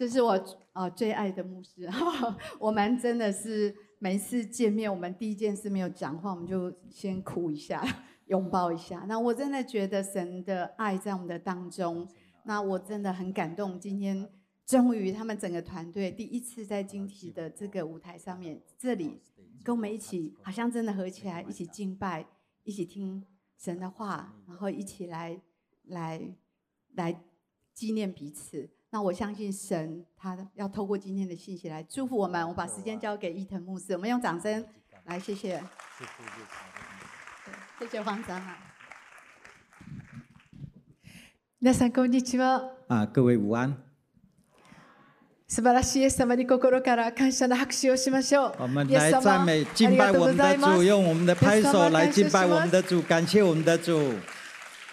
这是我呃最爱的牧师，我们真的是每次见面，我们第一件事没有讲话，我们就先哭一下，拥抱一下。那我真的觉得神的爱在我们的当中，那我真的很感动。今天终于他们整个团队第一次在晶体的这个舞台上面，这里跟我们一起，好像真的合起来，一起敬拜，一起听神的话，然后一起来来来纪念彼此。那我相信神，他要透过今天的信息来祝福我们。我把时间交给伊藤牧师，我们用掌声来谢谢。谢谢黄长老。皆さんこんにちは。啊，各位午安。素晴らしいイエス様に心から感謝の拍手をしましょう。我们来赞美、敬拜我们的主，用我们的拍手来敬拜我们的主，感谢我们的主。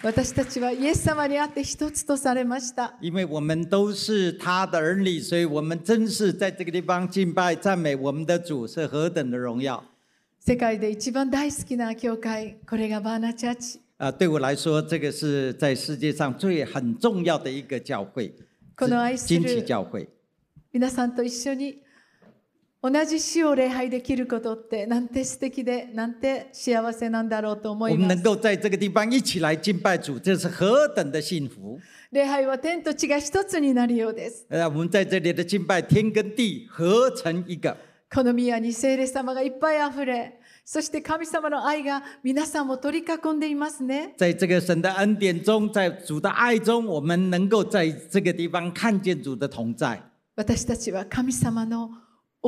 私たちはイエス様にあって一つとされました。因为我们都是他的儿女，所以我们真是在这个地方敬拜、赞美我们的主，是何等的荣耀！世界で一番大好きな教会、これがバーナチャーチ。啊，对我来说，这个是在世界上最很重要的一个教会，惊奇教会。皆さんと一緒に。同じ死を礼拝できることってなんて素敵でなんて幸せなんだろうと思います。我们能够在这个地方一起来敬拜主，这是何等的幸福！礼拝は天と地が一つになるようです。我们在这里的敬拜，天跟地合成一个。この宮に聖霊様がいっぱいあふれ、そして神様の愛が皆さんも取り囲んでいますね。在这个神的恩典中，在主的爱中，我们能够在这个地方看见主的同在。私たちは神様の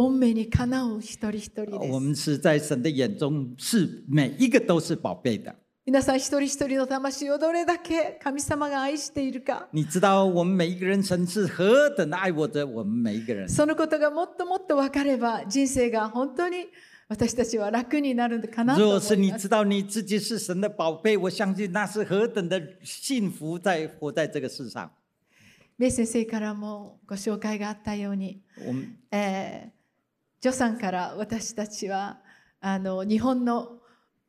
恩美にかなう一人一人です。我们是在神的眼中是每一个都是宝贝的。皆さん一人一人の魂をどれだけ神様が愛しているか。你知道我们每一个人神是何等的爱我着我们每一个人。そのことがもっともっと分かれば人生が本当に私たちは楽になるかなと思います。若是你知道你自己是神的宝贝，我相信那是何等的幸福在活在这个世上。メイ先生からもご紹介があったように、えージョさんから私たちはあの日本の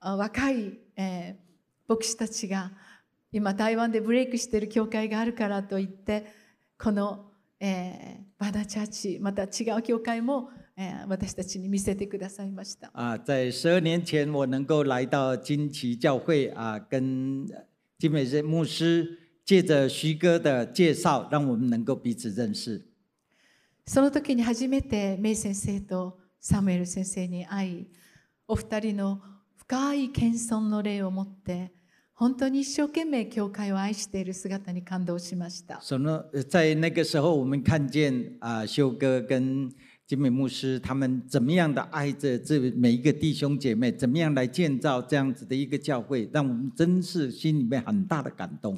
若い、えー、牧師たちが今台湾でブレイクしている教会があるからといってこの、えー、バダチャーチまた違う教会も、えー、私たちに見せてくださいました。啊，在十二年前我能够来到金旗教会啊，跟金美仁牧师借着徐哥的介绍，让我们能够彼此认识。その時に初めてメイ先生とサムエル先生に会いお二人の深い謙遜の霊を持って本当に一生懸命教会を愛している姿に感動しました。その在那个时候，我们看见啊，修哥跟金美牧师他们怎么样的爱着这每一个弟兄姐妹，怎么样来建造这样子的一个教会，让我们真是心里面很大的感动。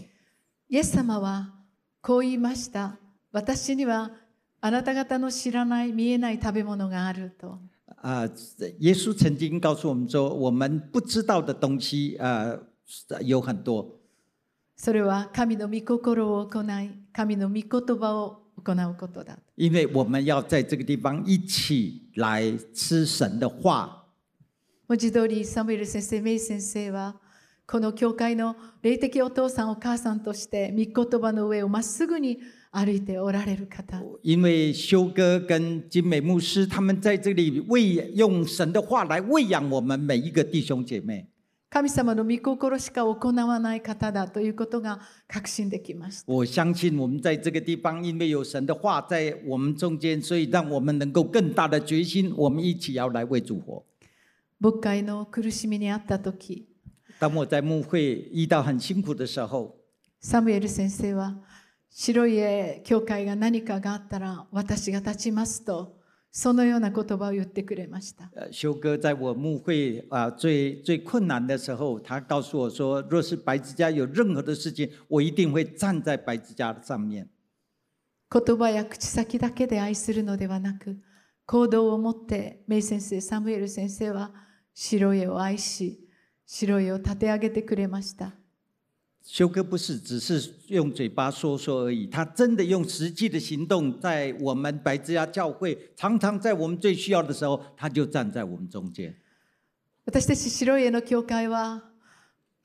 イエス様はこう言いました。私にはあなた方の知らない見えない食べ物があると。啊，耶稣曾经告诉我们说，我们不知道的东西啊有很多。それは神の御心を行い、神の御言葉を行うことだ。因为我们要在这个地方一起来吃神的话。文字通りサムエル先生、メイ先生はこの教会の霊的お父さんお母さんとして御言葉の上をまっすぐに歩いておられる方。因为修哥跟金美牧师他们在这里喂用神的话来喂养我们每一个弟兄姐妹。神様の御心しか行わない方だということが確信できました。我相信我们在这个地方，因为有神的话在我们中间，所以让我们能够更大的决心，我们一起要来为主活。牧会の苦しみにあった時、当我在牧会遇到很辛苦的时候，サムエル先生は。白い家教会が何かがあったら私が立ちますとそのような言葉を言ってくれました。修哥在我牧会啊最最困难的时候，他告诉我说，若是白之家有任何的事情，我一定会站在白之家上面。言葉や口先だけで愛するのではなく、行動を持ってメイ先生、サムエル先生は白家を愛し、白家を立て上げてくれました。修哥不是只是用嘴巴说说而已，他真的用实际的行动，在我们白之家教会，常常在我们最需要的时候，他就站在我们中间。私たち白家の教会は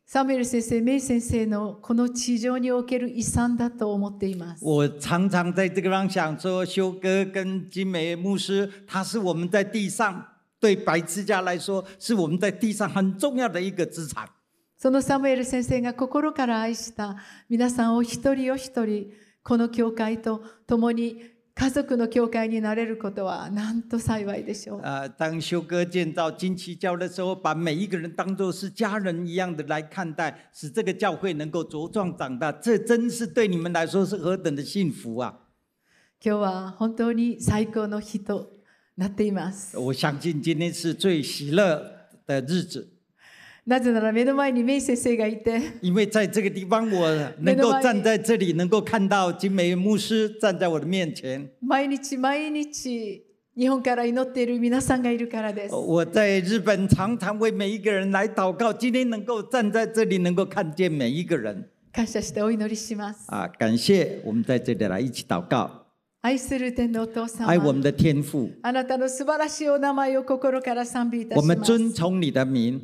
サムエル先生、メイ先生のこの地上における遺産だと思っています。我常常在这个地方想说，修哥跟金梅牧师，他是我们在地上对白之家来说，是我们在地上很重要的一个资产。 そのサムエル先生が心から愛した皆さんを一人お一人、この教会と共に家族の教会になれることはなんと幸いでしょう。呃，当修哥建造金旗教的时候，把每一个人当作是家人一样的来看待，使这个教会能够茁壮长大，这真是对你们来说是何等的幸福啊！今日は本当に最高の日となっています。我相信今天是最喜乐的日子，なぜなら目の前にメイ先生がいて、因为在这个地方，我能够站在这里，能够看到金梅牧师站在我的面前。毎日毎日日本から祈っている皆さんがいるからです。我在日本常常为每一个人来祷告，今天能够站在这里，能够看见每一个人感謝してお祈りします。啊！感谢我们在这里来一起祷告，愛する天のお父様爱我们，的天父，あなたの素晴らしいお名前を心から賛美いた我们します。尊崇你的名，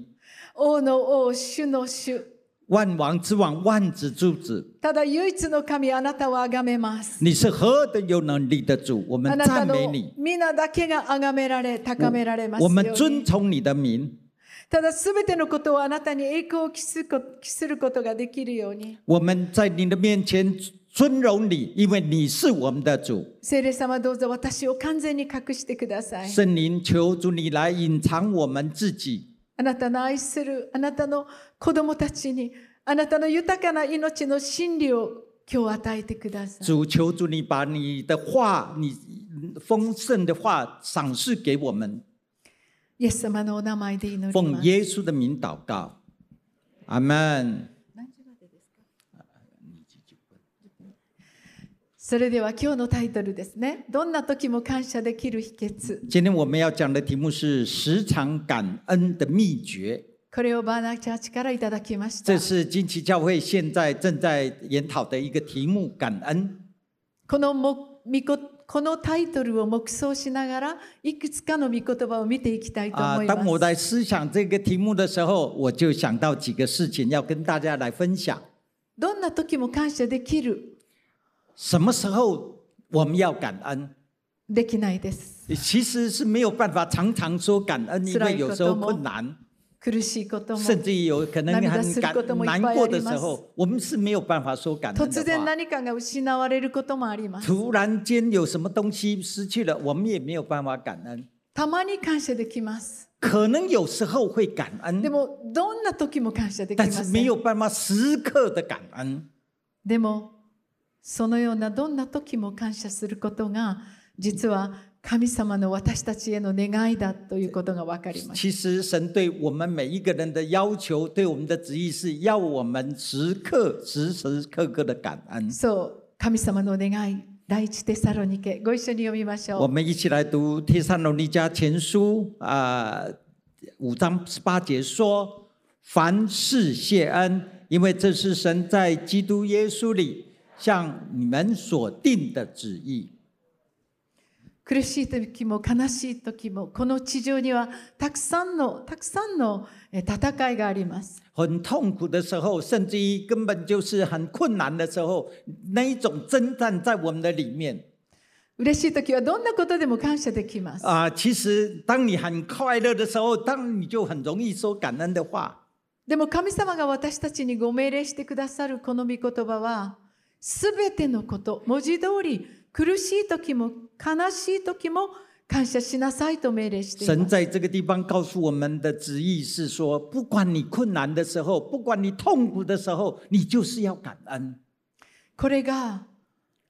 王の王、主の主、万王之王，万子之子，ただ唯一の神、あなたを崇めます。你是何等有能力的主，我あ们赞美你，皆だけが崇められ、高められますよう我们に尊崇你的名，ただすべてのことをあなたに栄光を期することができるように。我们在你的面前尊荣你，因为你是我们的主。聖霊様どうぞ私を完全に隠してください。圣灵，求主你来隐藏我们自己，あなたの愛するあなたの子供たちにあなたの豊かな命の真理を今日与えてください。主求主你把你的话，你丰盛的话赏赐给我们，イエス様のお名前で祈り奉ます。耶稣的名祷告，阿门。それでは今日のタイトルですね。どんな時も感謝できる秘訣。今天我们要讲的题目是时常感恩的秘诀。これをバーナーチャーチからいただきました这。是金旗教会现在正在研讨的一个题目——感恩。このもみここのタイトルを黙想しながらいくつかの御言葉を見ていきたいと啊、思い当我ます。在思想这个题目的时候，我就想到几个事情要跟大家来分享。どんな時も感謝できる什么时候我们要感恩？できないです。其实是没有办法常常说感恩，因为有时候困难，苦しいことも甚至有可能涙很感することもいっ难ぱい过的时あります候，我们是没有办法说感恩突然的话。何かが失われることもあります。突然间有什么东西失去了，我们也没有办法感恩。たまに感謝できます。可能有时候会感恩で，もどんな時も感謝できま但是せん。没有办法时刻的感恩。でも そのようなどんな時も感謝することが実は神様の私たちへの願いだということが分かります。其实神对我们每一个人的要求，对我们的旨意是要我们时刻、时时刻刻的感恩。そう、神様の願い、第一テサロニケ、ご一緒に読みましょう。我们一起来读《帖撒罗尼迦前书》啊、五章十八节说：“凡事谢恩，因为这是神在基督耶稣里向你们所定的旨意。”苦しい時も悲しい時もこの地上にはたくさんのたくさんの戦いがあります。很痛苦的时候，甚至于根本就是很困难的时候，那一种征战在我们的里面嬉しい時はどんなことでも感謝できます。啊、其实，当你很快乐的时候，当你就很容易说感恩的话。でも神様が私たちにご命令してくださるこの御言葉はすべてのこと文字通り苦しい時も悲しい時も感謝しなさいと命令してい神ます。在这个地方告诉我们的旨意是说，不管你困难的时候，不管你痛苦的时候，你就是要感恩。これが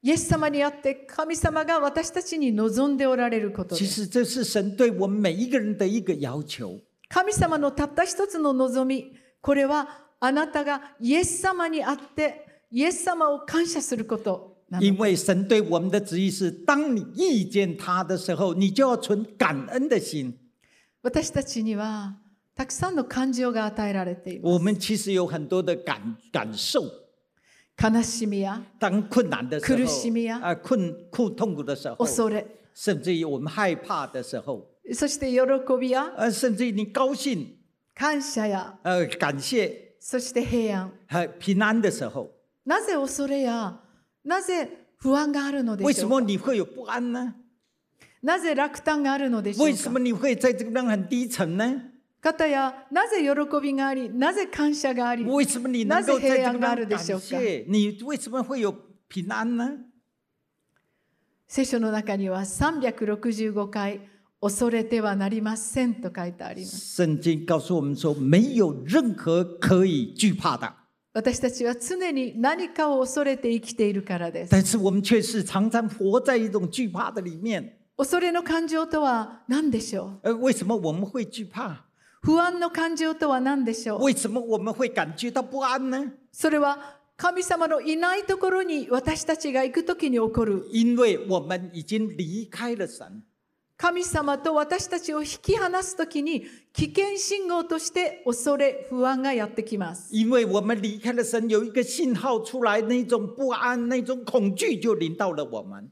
イエス様にあって神様が私たちに望んでおられることです。其实这是神对我们每一个人的一个要求。神様のたった一つの望み、これはあなたがイエス様にあってイエス様を感謝すること因为神对我们的旨意是，当你遇见他的时候，你就要存感恩的心。私たちにはたくさんの感情が与えられています。我们其实有很多的感感受，悲しみや当困難的時苦しみや候，啊，困苦痛苦的時候，恐れ、甚至于我们害怕的时候，そして喜びや呃，甚至于你高兴，感謝や呃，感谢，そして平安。和平安的时候，なぜ恐れや、なぜ不安があるので为什么しょうか？你会有不安呢？なぜ落胆があるのでしょうか？为什么你会在这个地方很低沉呢？方や、なぜ喜びがあり、なぜ感謝があり、为什么你があるでしょうか？感谢？你为什么会有平安呢？聖書の中には365回、恐れてはなりませんと書いてあります。圣经告诉我们说，没有任何可以惧怕的，私たちは常に何かを恐れて生きているからです。但是我们却是常常活在一种惧怕的里面。恐れの感情とは何でしょう？呃，为什么我们会惧怕？不安の感情とは何でしょう？为什么我们会感觉到不安呢？それは神様のいないところに私たちが行くときに起こる因为我们已经离开了神。神様と私たちを引き離すときに危険信号として恐れ不安がやってきます。因为我们离开了神，有一个信号出来，那种不安、那种恐惧就临到了我们。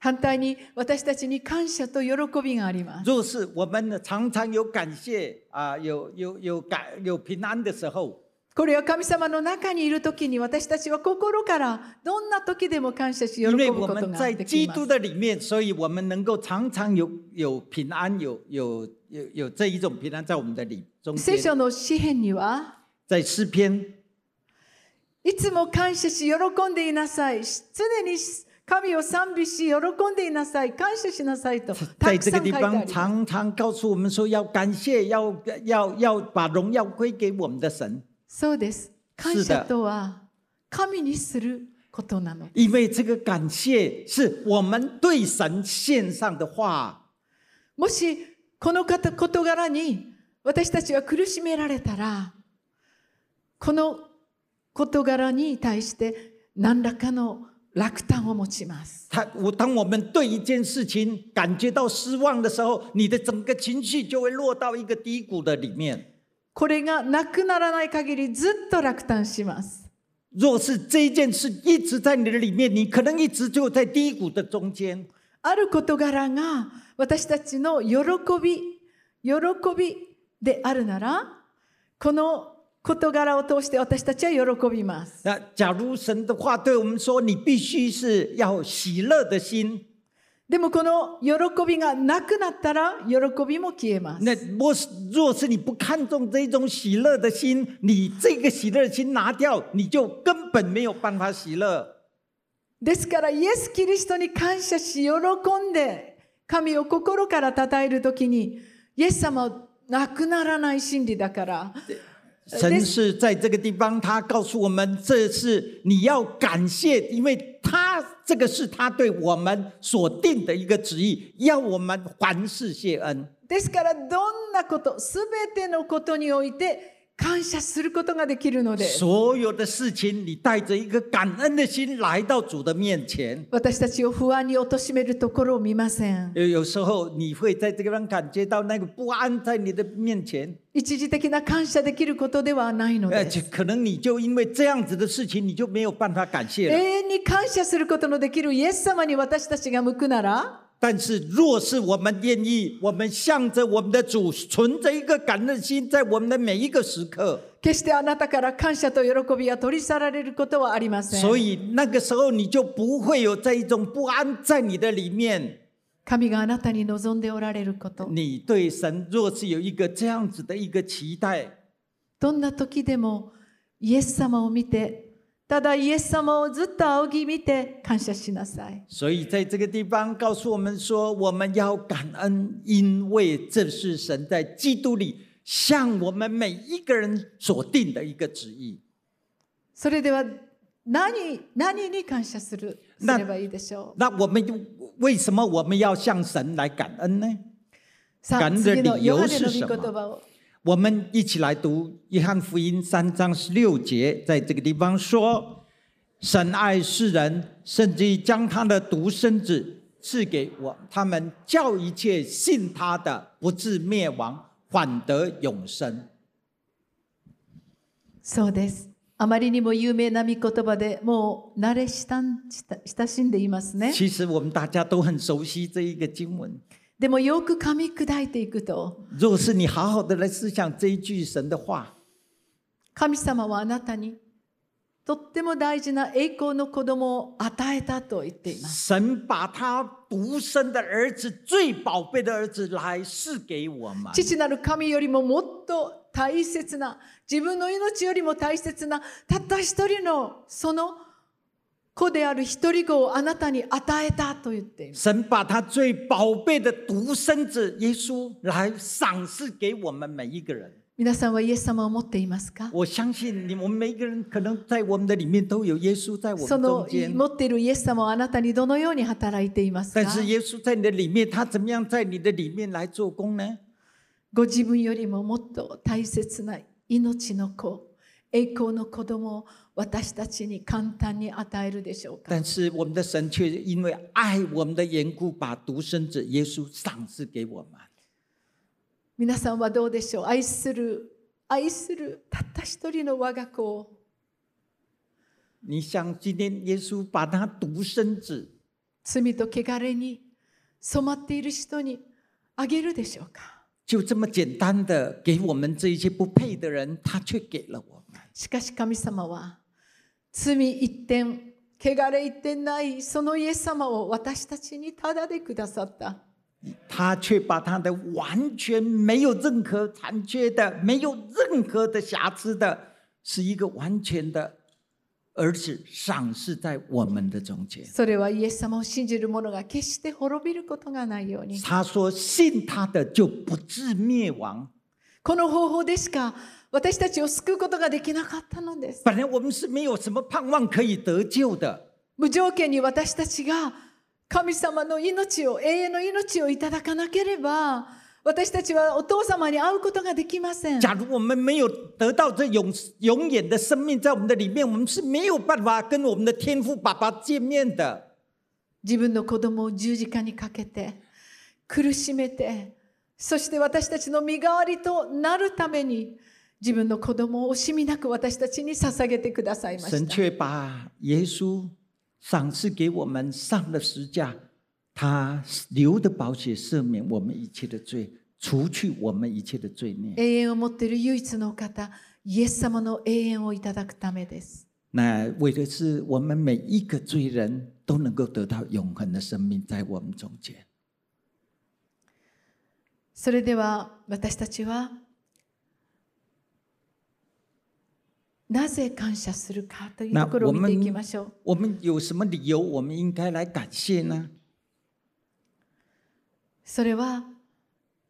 反対に私たちに感謝と喜びがあります。若是我们呢常常有感谢啊、有有有感有平安的时候，これは神様の中にいるときに私たちは心からどんな時でも感謝し喜ぶことができます基督。的里面，所以我们能够常常有有平安，有有有有这一种平安在我们的里中聖间。書の詩篇には在诗篇いつも感謝し喜んでいなさい。常に神を賛美し喜んでいなさい。感謝しなさいとた在这个地方。常常告诉我们说，要感谢，要要要把荣耀归给我们的神，そうです。感謝とは神にすることなの。因为这个感谢是我们对神献上的话。もしこの方事柄に私たちは苦しめられたら、この事柄に対して何らかの落胆を持ちます。他我当我们对一件事情感觉到失望的时候，你的整个情绪就会落到一个低谷的里面。これがなくならない限りずっと落胆します。若是这一件事一直在你的里面，你可能一直就在低谷的中间。ある事柄が私たちの喜び、喜びであるなら、この事柄を通して私たちは喜びます。那假如神的话对我们说，你必须是要喜乐的心，でもこの喜びがなくなったら喜びも消えます。那若若是你不看重这种喜乐的心，你这个喜乐的心拿掉，你就根本没有办法喜乐。ですからイエス・キリストに感謝し喜んで神を心から称えるときにイエス様はなくならない真理だから神是在这个地方，他告诉我们，这是你要感谢，因为他这个是他对我们所定的一个旨意，要我们凡事谢恩。ですからどんなことすべてのことにおいて 感謝することができるのです所有的事情，你带着一个感恩的心来到主的面前。私たちを不安に貶めるところを見ません有有时候你会在这个地方感觉到那个不安在你的面前，一時的な感謝できることではないのです可能你就因为这样子的事情，你就没有办法感谢了。永遠に感謝することのできるイエス様に私たちが向くなら但是，若是我们愿意，我们向着我们的主，存着一个感恩心，在我们的每一个时刻，決してあなたから感謝と喜びは取り去られることはありません。所以那个时候你就不会有这一种不安在你的里面。神があなたに望んでおられること。你对神若是有一个这样子的一个期待，どんな時でもイエス様を見て、ただイエス様をずっと仰ぎ見て感謝しなさい。所以在这个地方告诉我们说，我们要感恩，因为这是神在基督里向我们每一个人所定的一个旨意。それでは何何に感謝するすなればいいでしょう？那我们就为什么我们要向神来感恩呢？感恩的理由是什么？我们一起来读约翰福音三章十六节，在这个地方说：“神爱世人，甚至于将他的独生子赐给我，他们叫一切信他的不至灭亡，反得永生。そうです。あまりにも有名な御言葉でもう慣れ親親しんでいますね。其实我们大家都很熟悉这一个经文。 でもよく噛み砕いていくと、若是你好好的来思想这一句神的话，神様はあなたにとっても大事な栄光の子供を与えたと言っています。神把他独生的儿子、最宝贝的儿子来赐给我们。父なる神よりももっと大切な、自分の命よりも大切な、たった一人のその子である一人子をあなたに与えたと言っています。神把他最宝贝的独生子耶稣来赏赐给我们每一个人。皆さんはイエス様を持っていますか？我相信你们每一个人可能在我们的里面都有耶稣在我们その中间。持っているイエス様はあなたにどのように働いていますか？但是耶稣在你的里面，他怎么样在你的里面来做工呢？ご自分よりももっと大切な命の子、栄光の子供を私たちに簡単に与えるでしょうか？但是我们的神却因为爱我们的缘故，把独生子耶稣赏赐给我们。皆さんはどうでしょう？愛する、愛するたった一人の我が子を你想，今天耶稣把他独生子罪と汚れに染まっている人にあげるでしょうか？就这么简单的给我们这一些不配的人，他却给了我们。しかし神様は罪一点、汚れ一点ないそのイエス様を私たちにただでくださった。他却把他的完全没有任何残缺的、没有任何的瑕疵的，是一个完全的儿子赏赐在我们的中间。それはイエス様を信じる者が決して滅びることがないように。他说：“信他的就不至灭亡。この方法でしか私たちを救うことができなかったのです。本来我们是没有什么盼望可以得救的，無条件に私たちが神様の命を、永遠の命をいただかなければ、私たちはお父様に会うことができません。假如我们没有得到这永永远的生命在我们的里面，我们是没有办法跟我们的天父爸爸见面的。自分の子供を十字架にかけて、苦しめて、そして私たちの身代わりとなるために、自分の子供を惜しみなく私たちに捧げてくださいました。神却把耶稣赏赐给我们，上了十架，他流的宝血赦免我们一切的罪，除去我们一切的罪孽。永遠を持っている唯一のお方、イエス様の永遠をいただくためです。那为的是我们每一个罪人都能够得到永恒的生命在我们中间。それでは私たちはなぜ感謝するかというところを見ていきましょう。我们有什么理由我们应该来感谢呢？それは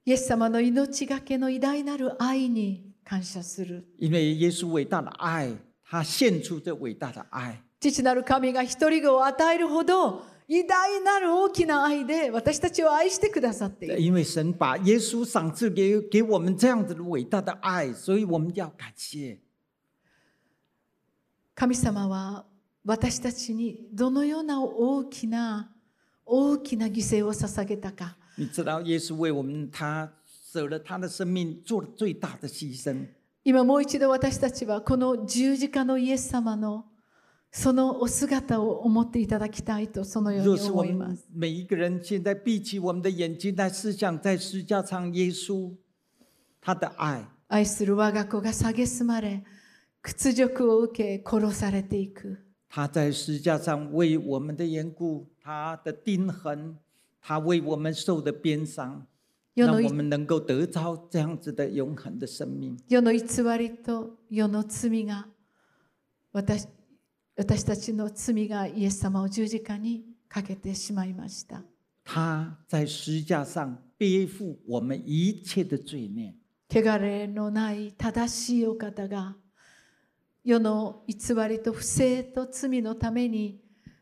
イエス様の命がけの偉大なる愛に感謝する。因为耶稣伟大的爱，他献出这伟大的爱。父なる神が一人子を与えるほど偉大なる大きな愛で私たちを愛してくださっている。因为神把耶稣赏赐给给我们这样子的伟大的爱，所以我们要感谢。神様は私たちにどのような大きな大きな犠牲を捧げたか。你知道，耶稣为我们，他舍了他的生命，做了最大的牺牲。今もう一度私たちはこの十字架のイエス様のそのお姿を思っていただきたいとそのように思います。们每一个人现在闭起我们的眼睛来思想，在十字架上耶稣他的爱，愛する我が子が蔑まれ屈辱を受け殺されていく。他在十字架上为我们的缘故，他的钉痕，他为我们受的鞭伤，让我们能够得着这样子的永恒的生命。世の偽りと世の罪が私私たちの罪がイエス様を十字架にかけてしまいました。他在十字架上背负我们一切的罪孽。汚れのない正しいお方が世の偽りと不正と罪のために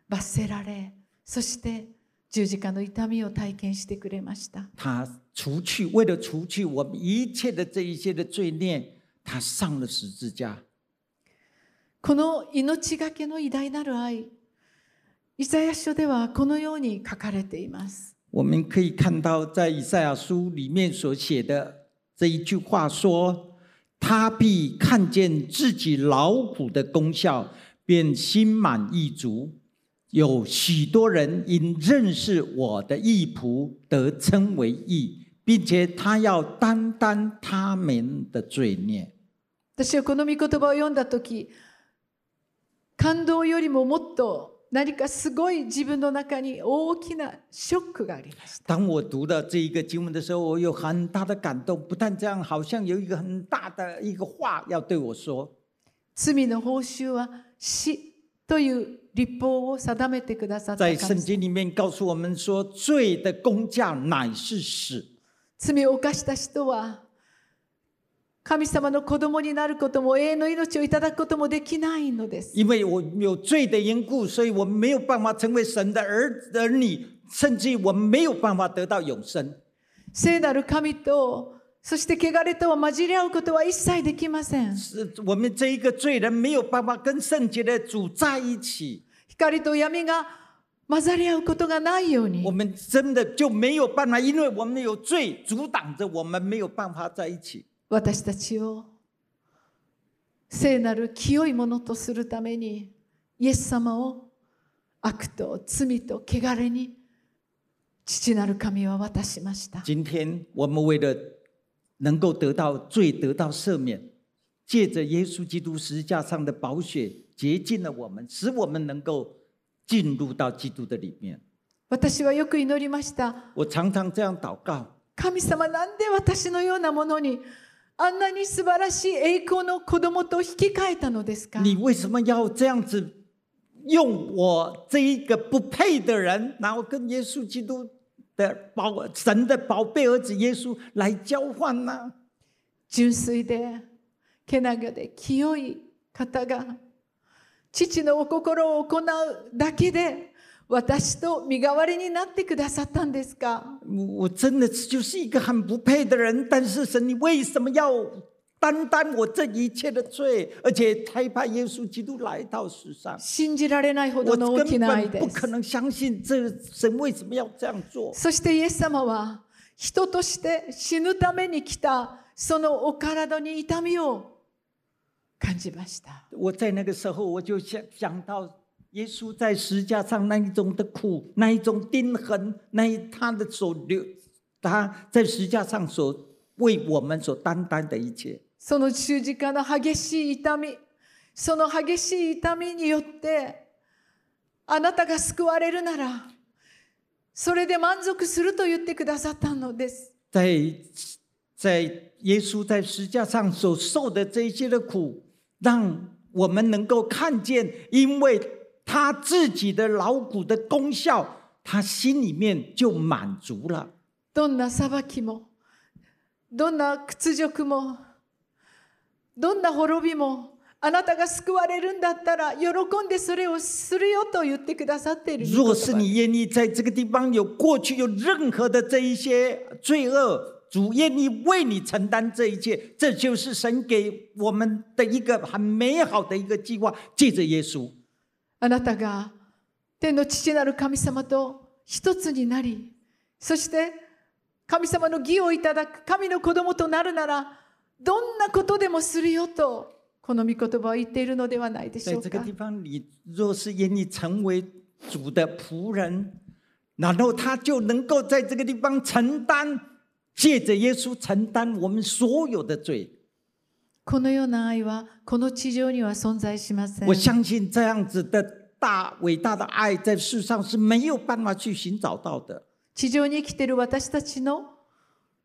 罰せられそして十字架の痛みを体験してくれました他除去，为了除去我们一切的这一些的罪孽，他上了十字架。この命がけの偉大なる愛イザヤ書ではこのように書かれています我们可以看到，在以赛亚书里面所写的这一句话说：“他必看见自己劳苦的功效，便心满意足。有许多人因认识我的义仆，得称为义，并且他要担当他们的罪孽。”私はこの御言葉を読んだ時感動よりももっと何かすごい自分の中に大きなショックがありました。当我读到这一个经文的时候，我有很大的感动。不但这样，好像有一个很大的一个话要对我说。罪の報酬は死という立法を定めてくださった在圣经里面告诉我们说，罪的工价乃是死。罪を犯した人は神様の子供になることも永遠の命をいただくこともできないのです。因为我有罪的缘故，所以我没有办法成为神的儿儿女，甚至我没有办法得到永生。聖なる神とそして汚れとは混じり合うことは一切できません。是我们这一个罪人没有办法跟圣洁的主在一起。光と闇が混ざり合うことがないように我。们真的就没有办法，因为我们有罪阻挡着我们没有办法在一起。私たちを聖なる清いものとするためにイエス様を悪と罪と汚れに父なる神は渡しました。今天我们为了能够得到罪得到赦免，借着耶稣基督十字架上的宝血洁净了我们，使我们能够进入到基督的里面。私はよく祈りました。我常常这样祷告：神様なんで私のようなものにあんなに素晴らしい栄光の子供と引き換えたのですか？你为什么要这样子用我这一个不配的人，然后跟耶稣基督的宝神的宝贝儿子耶稣来交换呢？純粋でけなげで清い方が父のお心を行うだけで私と身代わりになってくださったんですか？我我真的是就是一个很不配的人，但是神，你为什么要担当我这一切的罪，而且差派耶稣基督来到世上？信じられないほ我どの大き根な愛です本不可能相信这神为什么要这样做。そしてイエス様は人として死ぬために来たそのお体に痛みを感じました我在那个时候，我就想想到耶稣在十字架上那一种的苦，那一种钉痕，那一他的所流，他在十字架上所为我们所担当的一切。その十字架の激しい痛みその激しい痛みによってあなたが救われるならそれで満足すると言ってくださったのです在在耶稣在十字架上所受的这一些的苦，让我们能够看见，因为他自己的劳苦的功效，他心里面就满足了。どんな裁きもどんな屈辱もどんな滅びもあなたが救われるんだったら喜んでそれをするよと言ってくださっている御言若是葉你愿意在这个地方有过去有任何的这一些罪恶，主愿意为你承担这一切，这就是神给我们的一个很美好的一个计划。借着耶稣， あなたが天の父なる神様と一つになりそして神様の義をいただく神の子供となるならどんなことでもするよとこの御言葉を言っているのではないでしょうか在这个地方，你若是愿意成为主的仆人，然后他就能够在这个地方承担，借着耶稣承担我们所有的罪。このような愛はこの地上には存在しません我相信这样子的大伟大的爱，在世上是没有办法去寻找到的。地上に生きている私たちの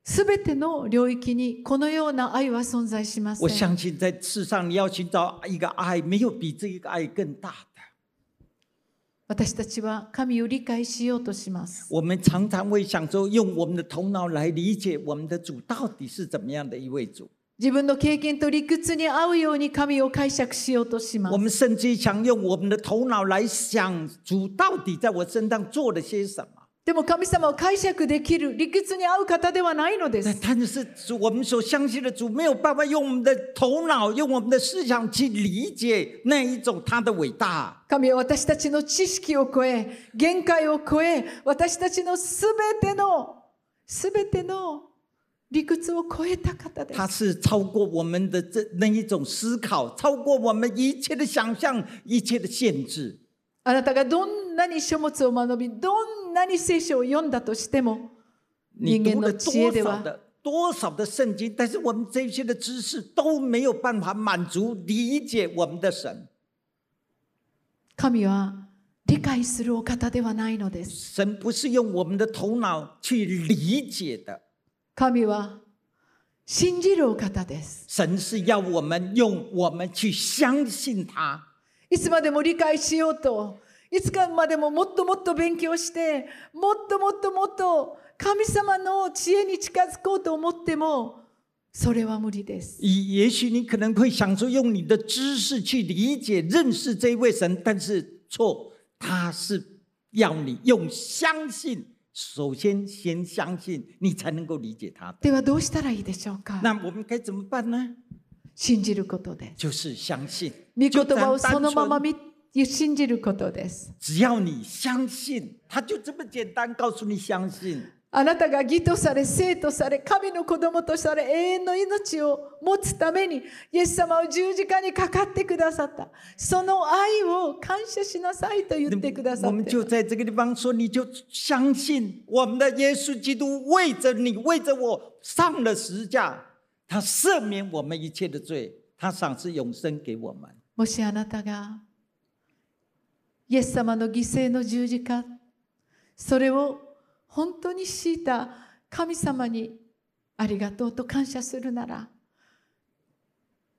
すべての領域にこのような愛は存在しませ我ん相信在世上，你要寻找一个愛，没有比这一个爱更大的。私たちは神を理解しようとします我们常常会想说，用我们的头脑来理解我们的主到底是怎么样的一位主。自分の経験と理屈に合うように神を解釈しようとしま我す们甚至想用我们的头脑来想主到底在我身上做了些什么。でも神様を解釈できる理屈に合う方ではないのです但是主，我们所相信的主没有办法用我们的头脑、用我们的思想去理解那一种他的伟大。神は私たちの知識を超え限界を超え私たちのすべてのすべての理屈を超えた方です他是超过我们的这那一种思考，超过我们一切的想象、一切的限制。あなたがどんなに書物を学びどんなに聖書を読んだとしても你人間の知恵では多少的圣经，但是我们这些的知识都没有办法满足理解我们的神。神は理解するお方ではないのです。神不是用我们的头脑去理解的。神は信じるお方です。神是要我们用我们去相信他。いつまでも理解しようと、いつかまでももっともっと勉強して、もっともっともっと神様の知恵に近づこうと思っても、それは無理です。也许你可能会想说用你的知识去理解、认识这位神，但是错，他是要你用相信。首先先相信，你才能够理解他。ではどうしたらいいでしょうか？那我们该怎么办呢？信じることです。就是相信。御言葉をそのまま信じることです。只要你相信，他就这么简单告诉你相信。あなたが義とされ、生とされ、神の子供とされ、永遠の命を持つために、イエス様を十字架にかかってくださった。その愛を感謝しなさいと言ってくださって。我们就在这个地方说，你就相信我们的耶稣基督为着你、为着我上了十字架，他赦免我们一切的罪，他赏赐永生给我们。もしあなたがイエス様の犠牲の十字架、それを本当に強いた神様にありがとうと感謝するなら、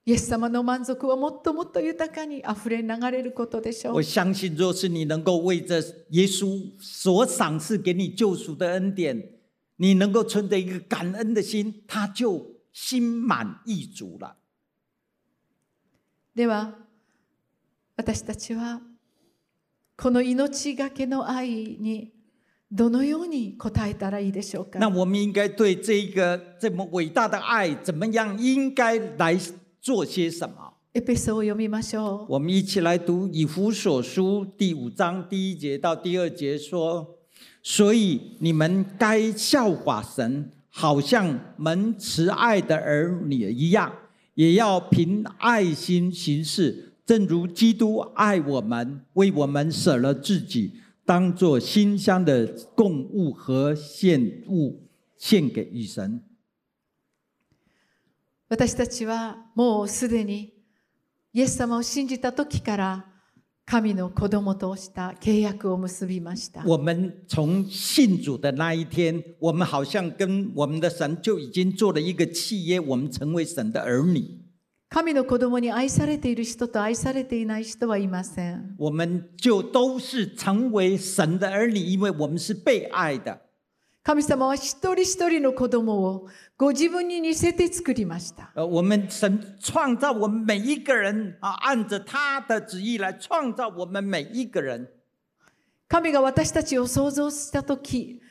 イエス様の満足はもっともっと豊かに溢れ流れることでしょう。我相信，若是你能够为着耶稣所赏赐给你救赎的恩典，你能够存着一个感恩的心，他就心满意足了。では、私たちはこの命がけの愛にどのように答えたらいいでしょうか。那我们应该对这一个这么伟大的爱，怎么样应该来做些什么？エペソを読みましょう。我们一起来读以弗所书第五章第一节到第二节说：所以你们该效法神，好像门慈爱的儿女一样，也要凭爱心行事，正如基督爱我们，为我们舍了自己。 当做馨香的供物和献物献给与神。私たちはもうすでにイエス様を信じた時から神の子供とした契約を結びました。我们从信主的那一天，我们好像跟我们的神就已经做了一个契约，我们成为神的儿女。 神の子供に愛されている人と愛されていない人はいません。我们就都是成为神的儿女，因为我们是被爱的。神様は一人一人の子供をご自分に似せて作りました。我们神创造我们每一个人啊，按着他的旨意来创造我们每一个人。神が私たちを創造したとき、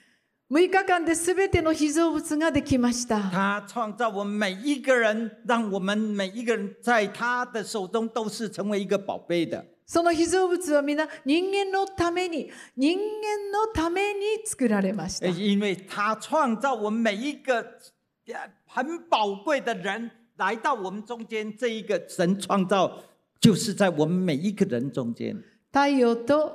6日間で全ての被造物ができました。他创造我们每一个人，让我们每一个人在他的手中都是成为一个宝贝的。その被造物は皆人間のために、人間のために作られました。因为他创造我们每一个很宝贵的人来到我们中间，这一个神创造就是在我们每一个人中间。太陽と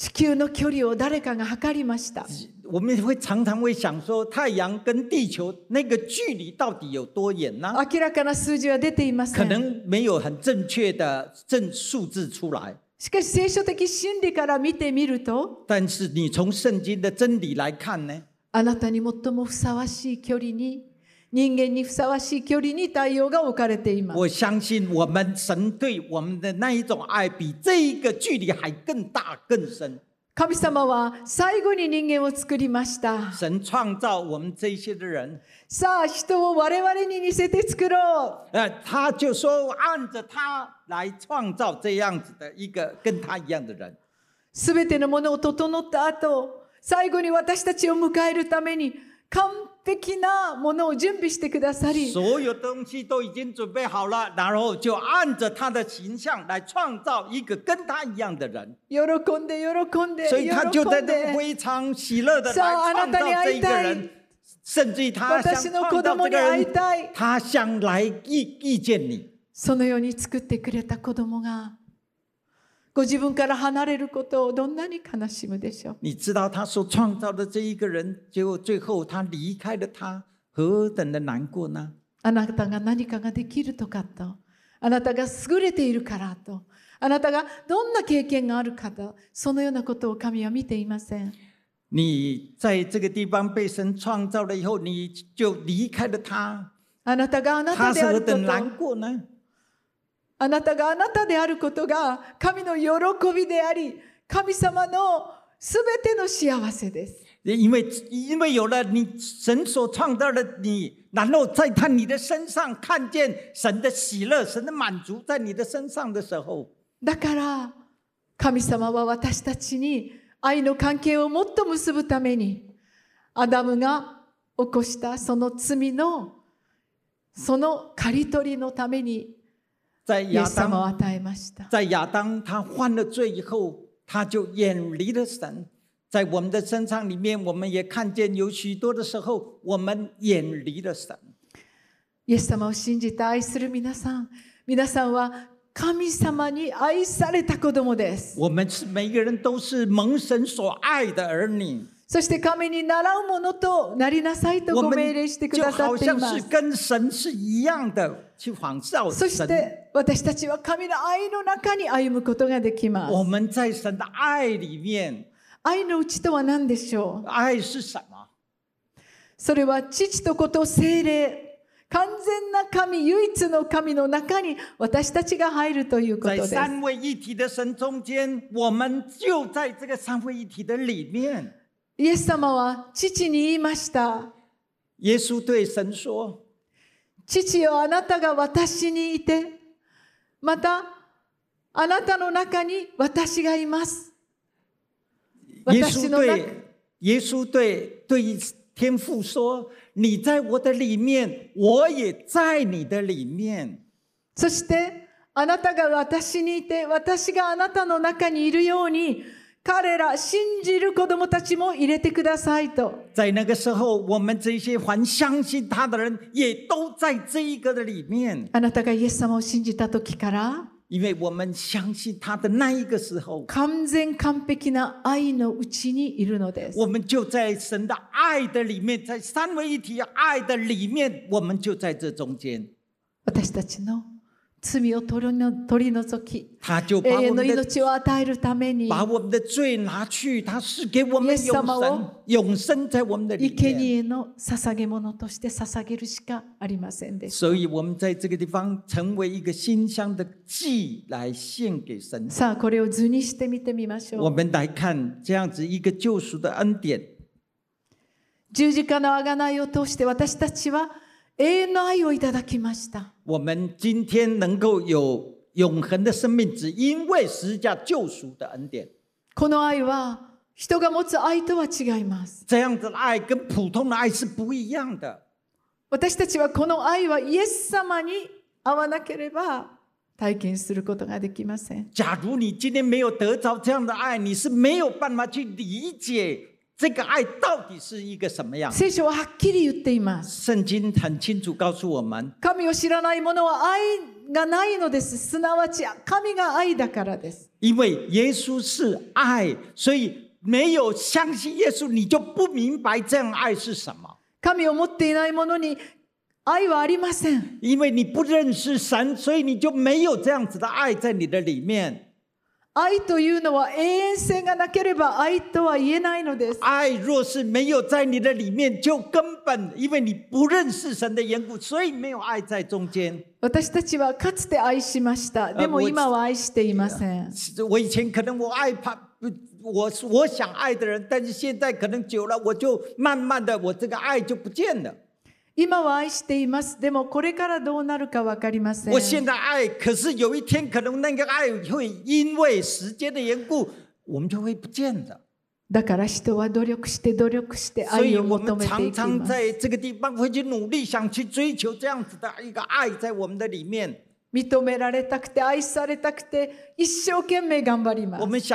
地球の距離を誰かが測りました。我们会常常会想说，太阳跟地球那个距离到底有多远呢？明らかな数字は出ていません。可能没有很正确的正数字出来。しかし聖書的真理から見てみると、但是你从圣经的真理来看呢？あなたに最もふさわしい距離に人間にふさわしい距離に太陽が置かれています。我相信我们神对我们的那一种爱，比这一个距离还更大更深。神様は最後に人間を作りました。神創造我们这些的人。さあ、人を我々に似せて作ろう。呃，他就说按着他来创造这样子的一个跟他一样的人。すべてのものを整った後、最後に私たちを迎えるために完璧なものを準備してくださり。所有东西都已经准备好了，然后就按着他的形象来创造一个跟他一样的人。喜んで喜んで所以他就在这非常喜乐的来创造这一个人，甚至他想创造这个人，他想来遇遇见你。そのように作ってくれた子供が。ご自分から離れることをどんなに悲しむでしょう？你知道他所创造的这一个人，结果最后他离开了他，何等的难过呢？あなたが何かができるとかと、あなたが優れているからと、あなたがどんな経験があるかと、そのようなことを神は見ていません。你在这个地方被神创造了以后，你就离开了他，あなたがあなた他是何であること、等难过呢？あなたがあなたであることが神の喜びであり、神様のすべての幸せです。因为因为有了你神所创造的你，然后在他你的身上看见神的喜乐、神的满足在你的身上的时候，だから神様は私たちに愛の関係をもっと結ぶためにアダムが起こしたその罪のその刈り取りのために在亚イエス様を当与えました。在亚当他犯了罪以后，他就远离了神。在我们的身上里面，我们也看见有许多的时候，我们远离了神。イエス様を信じて愛する皆さん、皆さんは神様に愛された子供です。我们是每一个人都是蒙神所爱的儿女， そして神に習うものとなりなさいとご命令してく就ださ好っています。そし神。て私たちは神の愛の中に歩むことができます。愛のうちとは何でしょう？それは父と子と精霊完全な神唯一の神の中に私たちが入るということ在ですイエス様は父に言いました。耶稣对神说父よあなたが私にいて。またあなたの中に私がいます：“耶稣对耶稣对对天父说，你在我的里面，我也在你的里面。そしてあなたが私にいて私があなたの中にいるように彼ら信じる子供たちも入れてくださいと。”在那个时候，我们这些还相信他的人，也都在这一个的里面，あなたがイエス様を信じた時から因为我们相信他的那一个时候，完全完璧な愛のうちにいるのです。我们就在神的爱的里面，在三位一体爱的里面，我们就在这中间。私たちの罪を取りの取り除き、永遠の命を与えるために、把我们的罪拿去，他是给我们永様生を，永生在我们的里生面。贄の捧げ物として捧げるしかありませんでした。所以，我们在这个地方成为一个馨香的祭来献给神。さあ、これを図にしてみてみましょう。我们来看这样子一个救赎的恩典。十字架の贖いを通して私たちは永遠の愛をいただきました。我们今天能够有永恒的生命，只因为十字架救赎的恩典。この愛は人が持つ愛とは違います。这样子的爱跟普通的爱是不一样的。私たちはこの愛はイエス様に会わなければ体験することができません。假如你今天没有得着这样的爱，你是没有办法去理解这个爱到底是一个什么样？聖書ははっきり言っています。圣经很清楚告诉我们，神を知らない者は愛がないのです。すなわち神が愛だからです。因为耶稣是爱，所以没有相信耶稣，你就不明白这样爱是什么。神を持っていない者に愛はありません。因为你不认识神，所以你就没有这样子的爱在你的里面。愛というのは永遠性がなければ愛とは言えないのです。爱若是没有在你的里面，就根本因为你不认识神的缘故，所以没有爱在中间。私たちはかつて愛しました。でも今は愛していません。是我以前可能我爱怕，不我我想爱的人，但是现在可能久了，我就慢慢的我这个爱就不见了。今は愛しています。でもこれからどうなるか分かりません我。现在爱，可是有一天可能那个愛会因为时间的缘故，我们就会不见了。だから人は努力して努力して愛を求めていきます。認められたくて愛されたくて一生懸命頑張りま我す。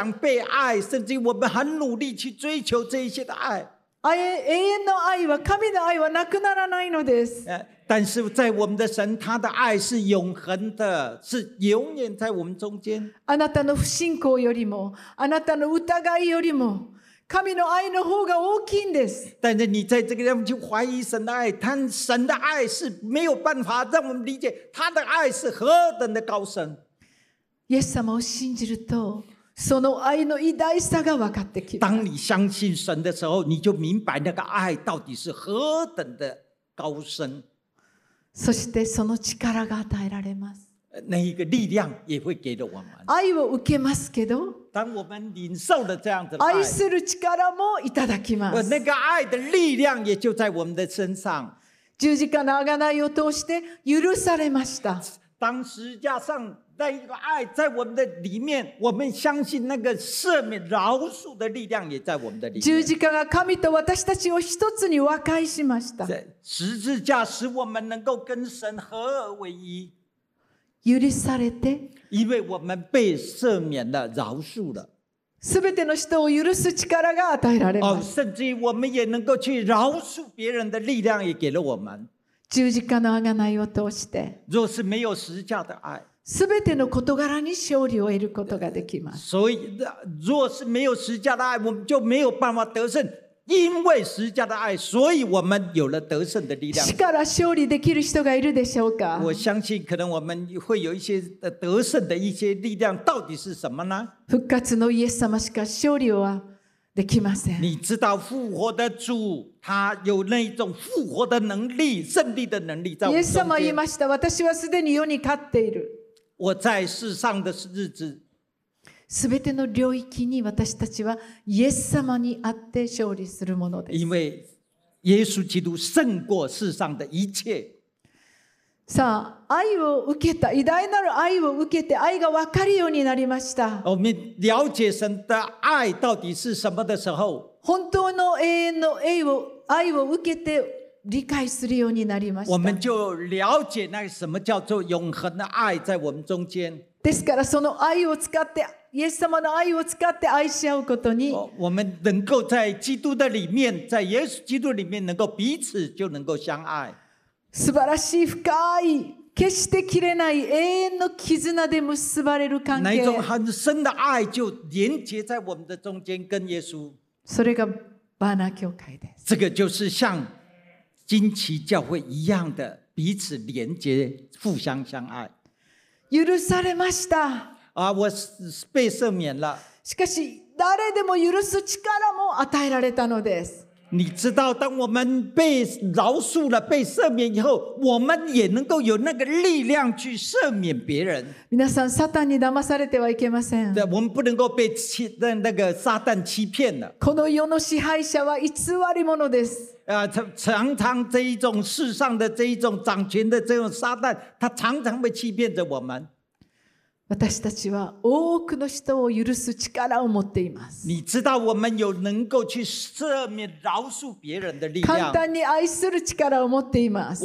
永遠の愛は神の愛はなくならないのです。呃，但是在我们的神，他的愛是永恒的，是永遠在我们中间。あなたの不信仰よりも、あなたの疑いよりも、神の愛の方が大きいんです。但是你在这个地方去怀疑神的爱，他神的爱是没有办法让我们理解他的爱是何等的高深。イエス様を信じると、その愛の偉大さが分かってきます。当你相信神的时候，你就明白那个爱到底是何等的高深，そしてその力が与えられます。呃那一个力量也会给了我们。愛を受けますけど、当我们领受了这样子的爱愛，する力もいただきま呃，す。那个爱的力量也就在我们的身上。十字架の贖いを通して許されました。当十字架上那一个爱在我们的里面，我们相信那个赦免、饶恕的力量也在我们的里面。十字架が神と私たちを一つに和解しました。在十字架使我们能够跟神合而为一，許されて、因为我们被赦免了、饶恕了。すべての人を許す力が与えられ哦，ます。甚至于我们也能够去饶恕别人的力量也给了我们。十字架の贖いを通して、若是没有十字架的爱，すべての事柄に勝利を得ることができます。所以若是没有十字架的爱，我们就没有办法得胜。因为十字架的爱，所以我们有了得胜的力量。死から勝利できる人がいるでしょうか？我相信，可能我们会有一些呃得胜的一些力量，到底是什么呢？復活のイエス様しか勝利はできません。你知道复活的主，他有那一种复活的能力、胜利的能力在我们イエス様。言いました。私はすでに世に勝っている。我在世上的日子，すべての領域に私たちはイエス様にあって勝利するものです因。为耶稣基督胜过世上的一切。さあ、愛を受けた、偉大なる愛を受けて、愛が分かるようになりました。我们了解神的爱到底是什么的时候，本当の永遠の愛を愛を受けて理解するようになりま我们した。就了解那什么叫做永恒的爱在我们中间。ですからその愛を使って、イエス様の愛を使って愛し合うことに、哦我们能够在基督的里面，在耶稣基督里面，能够彼此就能够相爱。素晴らしい深い、決して切れない永遠の絆で結ばれる関係那一。种很深的爱就连接在我们的中间，跟耶稣。それがバーナー教会です。这个就是像金旗教会一样的彼此连接、互相相爱許されました。啊！我是被赦免了。しかし、誰でも許す力も与えられたのです。你知道，当我们被饶恕了、被赦免以后，我们也能够有那个力量去赦免别人。皆さん、サタンに騙されてはいけません。对，我们不能够被欺那那个撒旦欺骗了。この世の支配者は偽り者です。啊，常常常这一种世上的这一种掌权的这种撒旦，他常常会欺骗着我们。 私たちは多くの人を許す力を持っています。簡単に愛する力を持っています。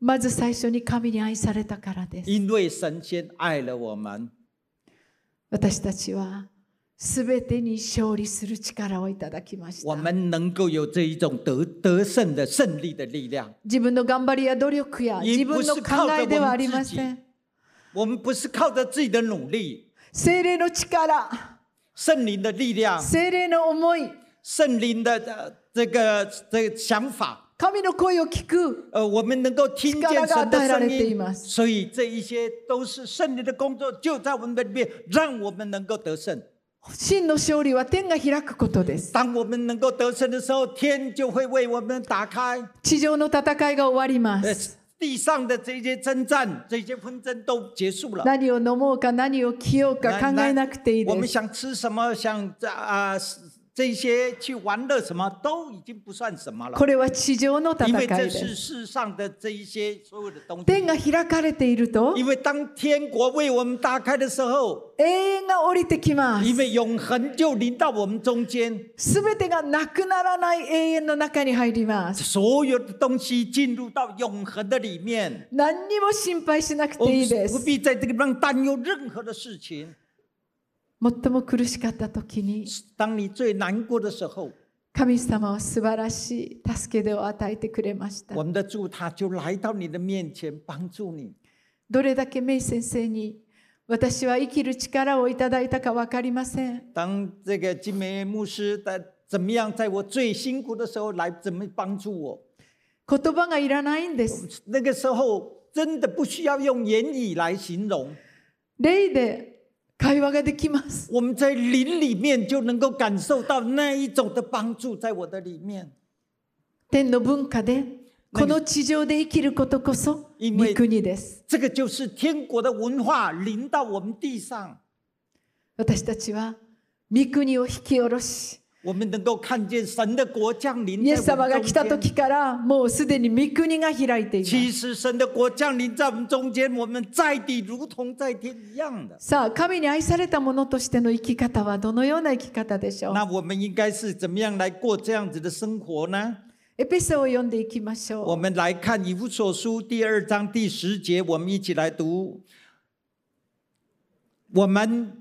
まず最初に神に愛されたからです。私たちはすべてに勝利する力をいただきまし我た。们能够有这一种得得胜的胜利的力量。自分の頑張りや努力や自分の考えではありません。我们不是靠着自己的努力，精霊の力、圣灵的力量，精霊の思い、圣灵的呃这个这个想法，神の声を聞く。呃，我们能够听见神的声音，ています所以这一些都是圣灵的工作，就在我们的里面，让我们能够得胜。真の勝利は天が開くことです。当我们能够得胜的时候，天就会为我们打开。地上の戦いが終わりま呃す。，地上的这些征战、这些纷争都结束了。何を飲もうか何を着ようか考えなくていいです。我们想吃什么，想啊、这些去玩乐什么，都已经不算什么了こ。れは地上の戦因为い这です。是世上的这一些所有的东天西。が開かれていると因为当天国为我们打开的时候，永遠が降りてきます因。为永恒就临到我们中间，すべてがなくならない永遠の中に入ります。所有的东西进入到永恒的里面。何にも心配しなく我ていいです。们不必在这个地方担忧任何的事情。最も苦しかった時に神様は素晴らしい助け手を与えてくれました。どれだけメイ先生に私は生きる力をいただいたか分かりません。当这个金梅牧师的怎么样，在我最辛苦的时候来怎么帮助我？言葉がいらないんです。那个时候真的不需要用言语来形容，霊で会話ができます。我们在灵里面就能够感受到那一种的帮助，在我的里面。天の文化で、この地上で生きることこそ、御国です。这个就是天国的文化临到我们地上，私たちは、御国を引き下ろし、イエス様が来た。時から、もうすでに御国が開いています。さあ、神に愛された者としての生き方はどのような生き方でしょう？エペソを読んでいきましょう。我们来看以弗所书第二章第十节，我们一起来读。我们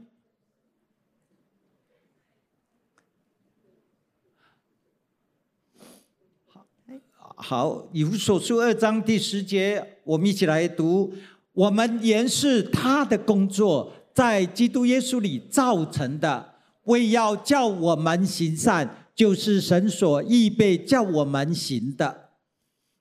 好，以弗所书二章第十节，我们一起来读。我们原是他的工作，在基督耶稣里造成的，为要叫我们行善，就是神所预备叫我们行的。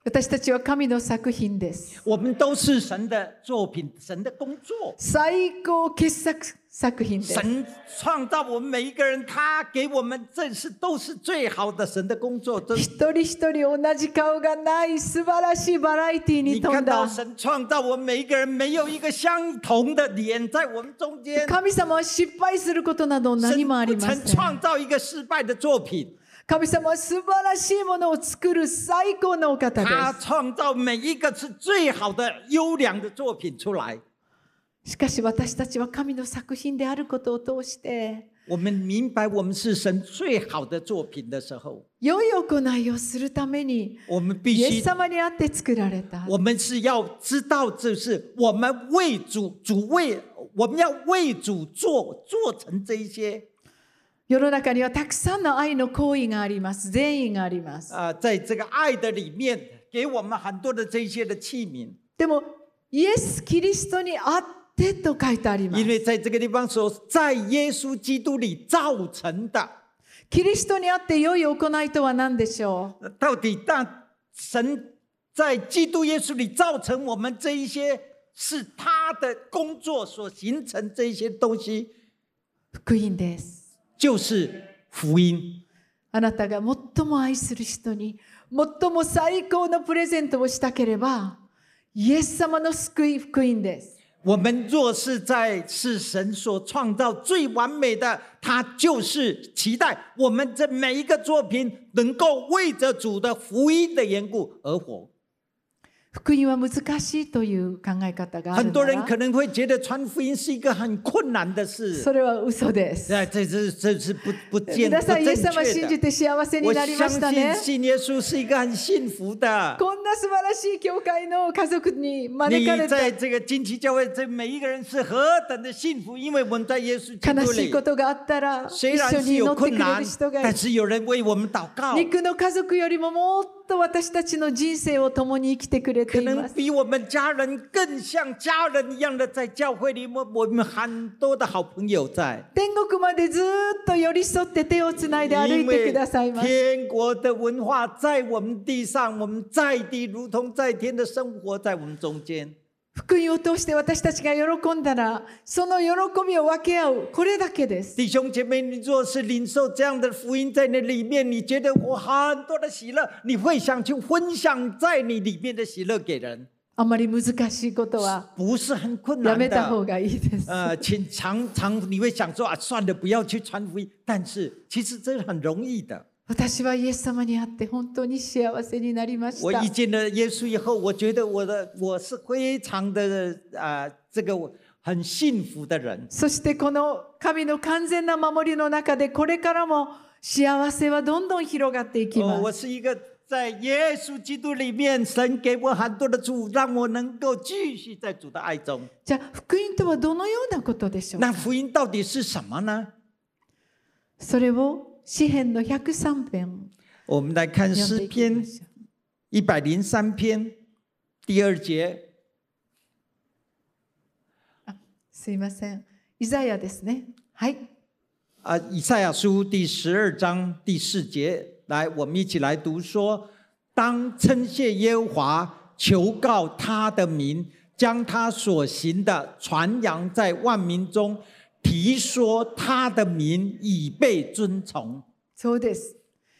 私たちは神の作品です。我们都是神的作品，神的工作。最高傑作 作品です。神创造我们每一个人，他给我们这是都是最好的神的工作。都一人一人同じ顔がない素晴らしいバラエティ你に富んだ。神创造我们每一个人，没有一个相同的脸在我们中间。神様は失敗することなど何神もありません。创造一个失败的作品，神様は素晴らしいものを作る最高のお方他で创造每一个是最好的优良的作品出来。す。しかし私たちは神の作品であることを通して、我们明白我们是神最好的作品的时候，良い行いをするために、我们必须イエス様にあって作られた。我们是要知道，就是我们为主主为我们要为主做做成这一些世の中にはたくさんの愛の行為があります。善意があります。啊、在这个爱的里面，给我们很多的这些的器皿。でも、イエス・キリストにあってと書いてあります因。为在这个地方说，在耶稣基督里造成的，キリストにあって良い行いとは何でしょう？到底那神在基督耶稣里造成我们这一些，是他的工作所形成这一些东西，福音です。就是福音。あなたが最も愛する人に最も最高のプレゼントをしたければ、イエス様の救い福音です。我们若是在是神所创造最完美的，他就是期待我们这每一个作品能够为着主的福音的缘故而活。福音は難しいという考え方がある很多なら、それは嘘です。哎，这是这是不不见不皆さん、イエス正様を信。じて幸せに我なりま相したね信。信耶稣是一个很幸福的。こんな素晴らしい教会の家族に招你かれた在这个金旗教会，这每一个人是何等的幸福，因为我们在耶稣基督里悲しいこ。とがあったら虽一緒に祈ってくれる人がいる。肉の家族よりももっと私たちの人生を共に生きてくれて可います。能比我们家人更像家人一样的在教会里面，我们很多的好朋友在。天国までずーっと寄り添って手をつないで歩いてくださいます。天国的文化在我们地上，我们在地如同在天的生活在我们中间。福音を通して私たちが喜んだら、その喜びを分け合う、これだけです。弟兄姐妹，你若是领受这样的福音在你里面，你觉得我很多的喜乐，你会想去分享在你里面的喜乐给人，あまり難しいことは不是很困や。めた方がいいです。呃，请常常你会想说啊，算了，不要去传福音。但是其实这是很容易的。私はイエス様に会って本当に幸せになりました我遇。见了耶稣以后，我觉得我的我是非常的啊、呃这个很幸福的人。そしてこの神の完全な守りの中でこれからも幸せはどんどん広がっていきます。是一个在耶稣基督里面，神给我很多的祝福，让我能够继续在主的爱中。じゃあ福音とはどのようなことでしょうか？那福音到底是什么呢？それを詩篇の103編我们来看読んでいき诗篇ましょう。一百零三篇第二节。 すいません。イザヤですね。はい。啊，以赛亚书第十二章第四节，来，我们一起来读说：当称谢耶和华，求告他的名，将他所行的传扬在万民中， 提说他的名已被尊崇。そうです。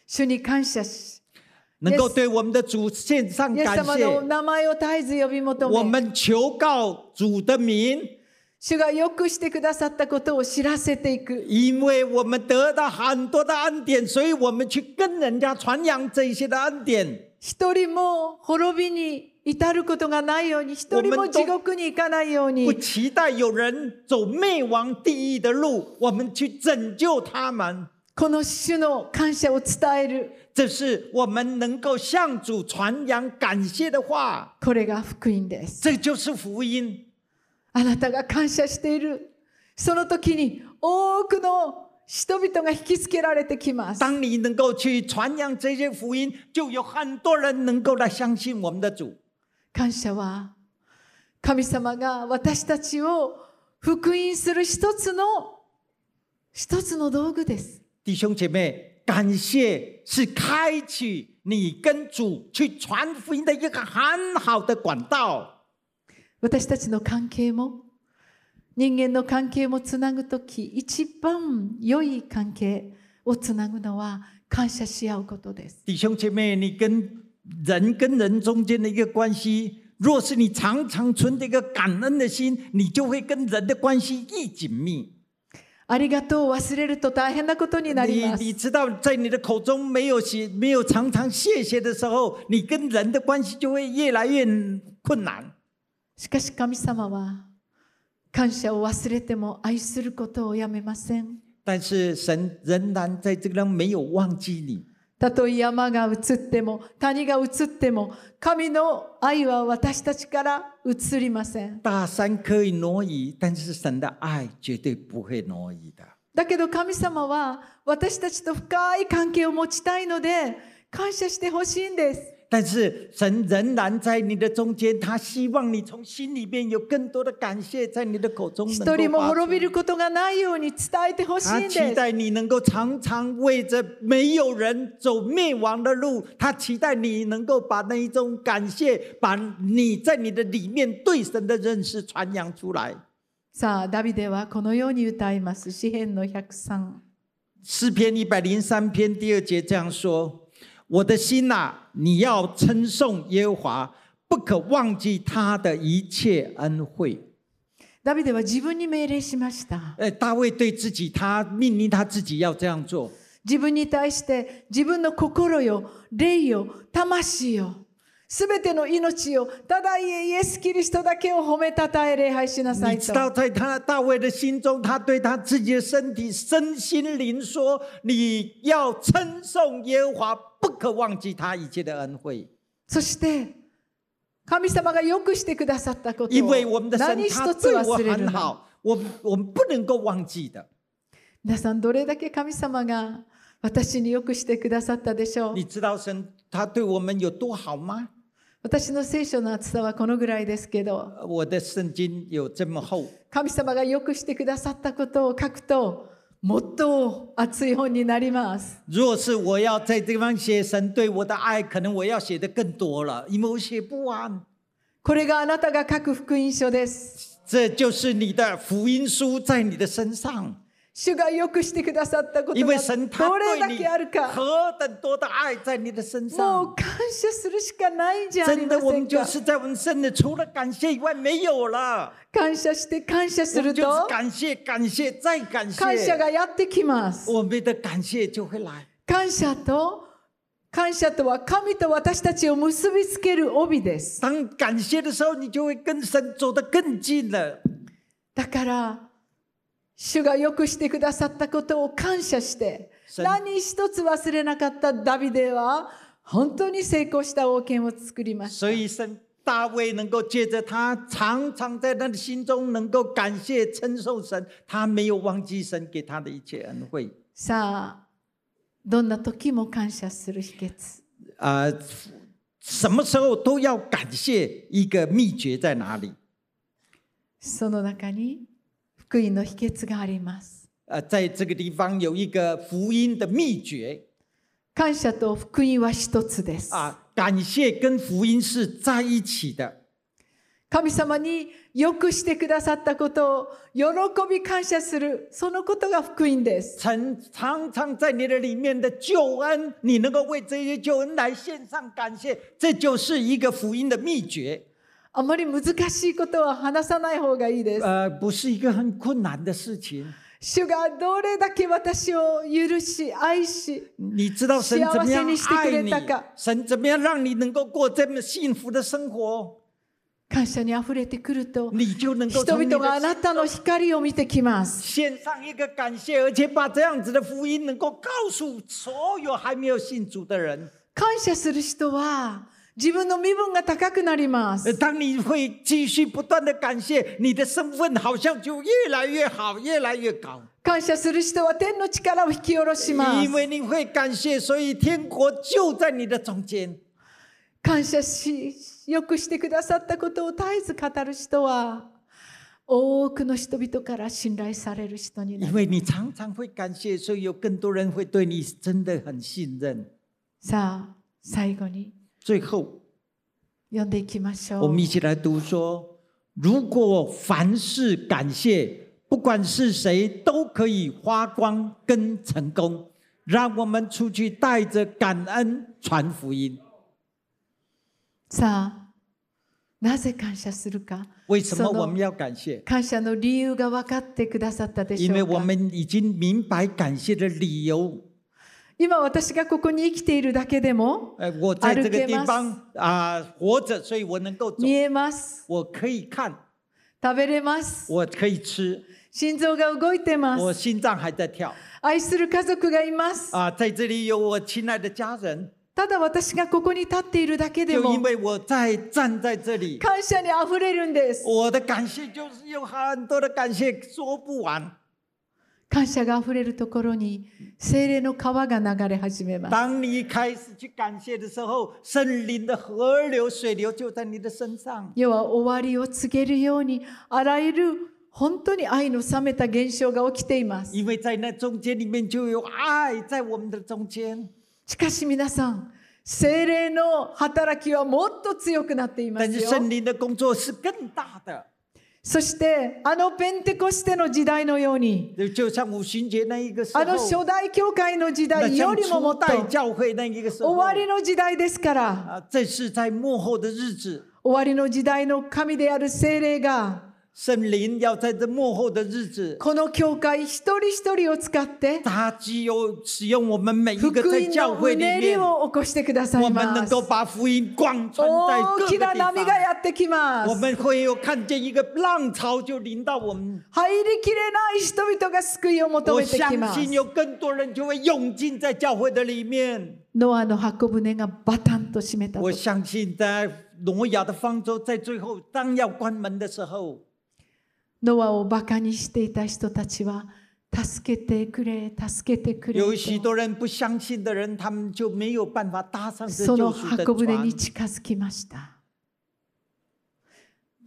主に感謝し、能够对我们的主献上イエス感様の谢，名前を絶えず呼び求め、我们求告主的名，主がよくしてくださったことを知らせていく。因为我们得到很多的恩典，所以我们去跟人家传扬这些的恩典。一人も滅びに 至ることがないように、一人も地獄に行かないよう不に、期待有人走灭亡地狱的路，我们去拯救他们。この主の感謝を伝える。这是我们能够向主传扬感谢的话，これが福音です。这就是福音。あなたが感謝している。その時に多くの人々が引きつけられてきます。当你能够去传扬这些福音，就有很多人能够来相信我们的主。感謝は神様が私たちを福音する一つの一つの道具です。弟兄姐妹，感谢是开启你跟主去传福音的一个很好的管道。私たちの関係も人間の関係もつなぐとき一番良い関係をつなぐのは感謝し合うことです。弟兄姐妹，你跟人跟人中间的一个关系，若是你常常存着一个感恩的心，你就会跟人的关系愈紧密。ありがとうを忘れると大変なことになり你ます。你知道，在你的口中没有谢没有常常谢谢的时候，你跟人的关系就会越来越困难。しかし神様は感謝を忘れても愛することをやめません。但是神仍然在这个没有忘记你。 たとえ山が移っても谷が移っても神の愛は私たちから移りません。大山可以挪移，但是神的爱绝对不会挪移的。だけど神様は私たちと深い関係を持ちたいので感謝してほしいんです。但是神仍然在你的中间，他希望你从心里面有更多的感谢，在你的口中能一人も够发出滅びることがないように伝えてほし他いんです。期待你能够常常为着没有人走灭亡的路，他期待你能够把那一种感谢，把你在你的里面对神的认识传扬出来。さあ、ダビデはこのように歌います。詩篇の103。诗篇一百零三篇第二节这样说：“ 我的心呐、你要称颂耶和华，不可忘记他的一切恩惠。ダビデは自分に命令しました。”呃，大卫对自己，他命令他自己要这样做。自分に対して自分の心よ、霊よ、魂よ、すべての命よ、ただイエス・キリストだけを褒めたたえ礼拝しなさいと。你知道，在他大卫的心中，他对他自己的身体、身心灵说：“你要称颂耶和华，不可忘记他一切的恩惠，そして、神様がよくしてくださったこと因を何他一つ忘れるな。我我们不能够忘记的。皆さん、どれだけ神様が私によくしてくださったでしょう？你知道神他对我们有多好吗？私の聖書の厚さはこのぐらいですけど、神様がよくしてくださったことを書くと、もっと熱い本になります。若是我要在这地方写神对我的爱，可能我要写的更多了，因为我写不完。これがあなたが書く福音書です。这就是你的福音书在你的身上。主がよくしてくださったことがどれだけあるか、も上う，感謝するしかないんじゃありませんか。感謝して感謝我すると、感谢、感谢再感感謝谢，がやってきます。感謝と、感謝とは神と私たちを結びつける帯です。だから、主がよくしてくださったことを感謝して、神何一つ忘れなかったダビデは、本当に成功した王権を作りました。所以神大卫能够借着他，常常在他的心中能够感谢称颂神，他没有忘记神给他的一切恩惠。さあ、どんな時も感謝する秘訣？啊、什么时候都要感谢，一个秘诀在哪里？その中に福音の秘訣があります。呃，在这个地方有一个福音的秘诀感謝と福音は一つです。啊，感谢跟福音是在一起的。神様によくしてくださったことを喜び感謝する、そのことが福音です。常常常在你的里面的救恩，你能够为这些救恩来献上感谢，这就是一个福音的秘诀。あまり難しいことは話さない方がいいです。呃，不是一个很困难的事情。主がどれだけ私を許し、愛し、你知道神怎么样幸せにしてく爱你れたか？神怎么样让你能够过这么幸福的生活？感謝にあふれてくると、人々があ的なたの光を見てきます。献上一个感谢，而且把这样子的福音能够告诉所有还没有信主的人。感謝する人は自分の身分が高くなりま呃す。当你会继续不断的感谢，你的身份好像就越来越好，越来越高。感謝する人は天の力を引き下ろします因。为你会感谢，所以天国就在你的中间。感謝し、よくしてくださったことを絶えず語る人は、多くの人々から信頼される人になる。因为你常常会感谢，所以有更多人会对你真的很信任。さあ、最後に最后，読んでいきましょ我们一う。起来读说：如果凡事感谢，不管是谁，都可以发光跟成功。让我们出去带着感恩传福音。さあ、なぜ感謝するか。为什么その我们要感谢？感謝の理由が分かってくださったでし因为我ょうか。们已经明白感谢的理由。 今私がここに生きているだけでも呃，我在这个地方啊、活着，所以我能够走見，えます。食べれます。心臓が動いてます。愛する家族がいます。ただ私がここに立っているだけでも感謝にあふれるんです。感謝があふれるところに精霊の川が流れ始めます。当你开始去感谢的时候，圣灵的河流、水流就在你的身上。世は終わりを告げるようにあらゆる本当に愛の冷めた現象が起きています。因为在那中间里面就有爱在我们的中间。しかし皆さん、精霊の働きはもっと強くなっていま但是すよ。圣灵的工作是更大的，そしてあのペンテコステの時代のように、あの初代教会の時那代よ像りももっと終わりの時代ですから、終わりの時代の神である精霊が、圣灵要在这幕后的日子，この教会一人一人を使って、他只有使用我们每一福个在教会里面，を起こしてください我们能够。把福音广传在各大きな个地方波。がやってきます。我们会有看见一个浪潮就临到我们，入りきれない人々が救いを求我めてきます。相信有更多人就会涌进在教会的里面。ノアの箱舟がバタンと閉めたと我相信在挪亚的方舟在最后当要关门的时候，ノアをバカにしていた人たちは助けてくれ助けてくれ有许と多人不相信的人，他们就没有办法搭上这その救赎的船箱舟に，近づきました。